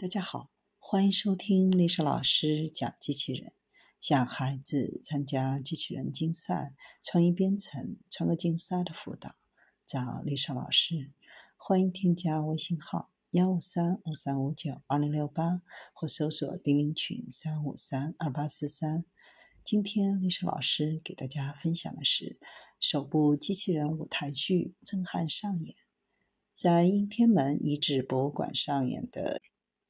大家好，欢迎收听历史老师讲机器人。想孩子参加机器人竞赛、创意编程、创客竞赛的辅导，找历史老师。欢迎添加微信号幺五三五三五九二零六八，或搜索钉钉群三五三二八四三。今天历史老师给大家分享的是首部机器人舞台剧震撼上演，在应天门遗址博物馆上演的。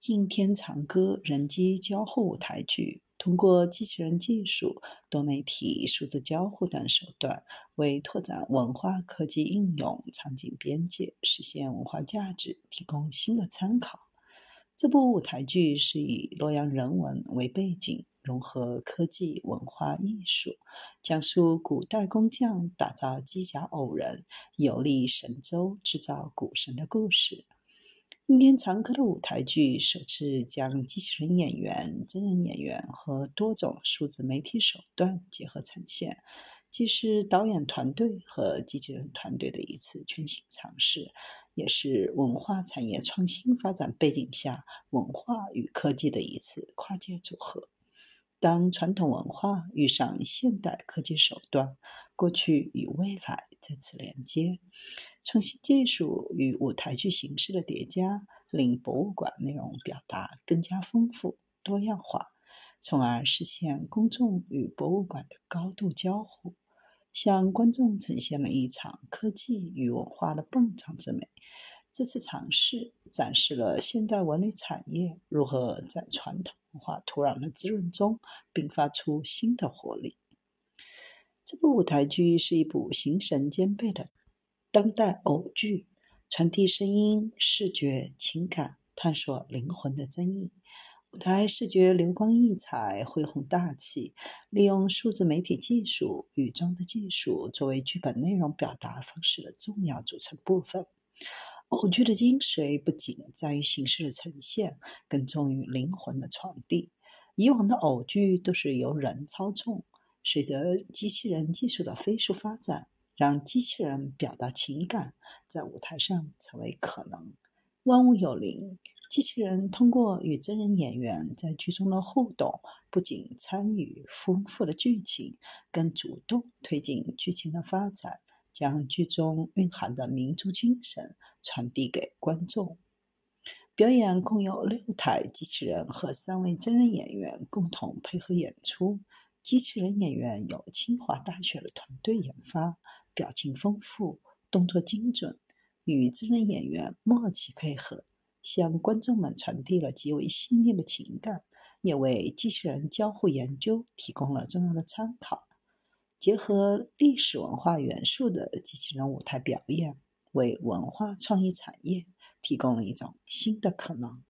应天长歌人机交互舞台剧，通过机器人技术、多媒体、数字交互等手段，为拓展文化科技应用场景边界、实现文化价值提供新的参考。这部舞台剧是以洛阳人文为背景，融合科技、文化艺术，讲述古代工匠打造机甲偶人、游历神州、制造古神的故事。今天常客的舞台剧首次将机器人演员、真人演员和多种数字媒体手段结合呈现，既是导演团队和机器人团队的一次全新尝试，也是文化产业创新发展背景下文化与科技的一次跨界组合。当传统文化遇上现代科技手段，过去与未来再次连接，创新技术与舞台剧形式的叠加，令博物馆内容表达更加丰富多样化，从而实现公众与博物馆的高度交互，向观众呈现了一场科技与文化的碰撞之美。这次尝试展示了现代文旅产业如何在传统文化土壤的滋润中迸发出新的活力。这部舞台剧是一部形神兼备的当代偶剧，传递声音、视觉、情感，探索灵魂的真意。舞台视觉流光溢彩、恢宏大气，利用数字媒体技术与装置技术作为剧本内容表达方式的重要组成部分。偶剧的精髓不仅在于形式的呈现，更重于灵魂的传递。以往的偶剧都是由人操纵，随着机器人技术的飞速发展，让机器人表达情感在舞台上成为可能。万物有灵，机器人通过与真人演员在剧中的互动，不仅参与丰富的剧情，更主动推进剧情的发展。将剧中蕴含的民族精神传递给观众。表演共有六台机器人和三位真人演员共同配合演出。机器人演员由清华大学的团队研发，表情丰富，动作精准，与真人演员默契配合，向观众们传递了极为细腻的情感，也为机器人交互研究提供了重要的参考。结合历史文化元素的机器人舞台表演，为文化创意产业提供了一种新的可能。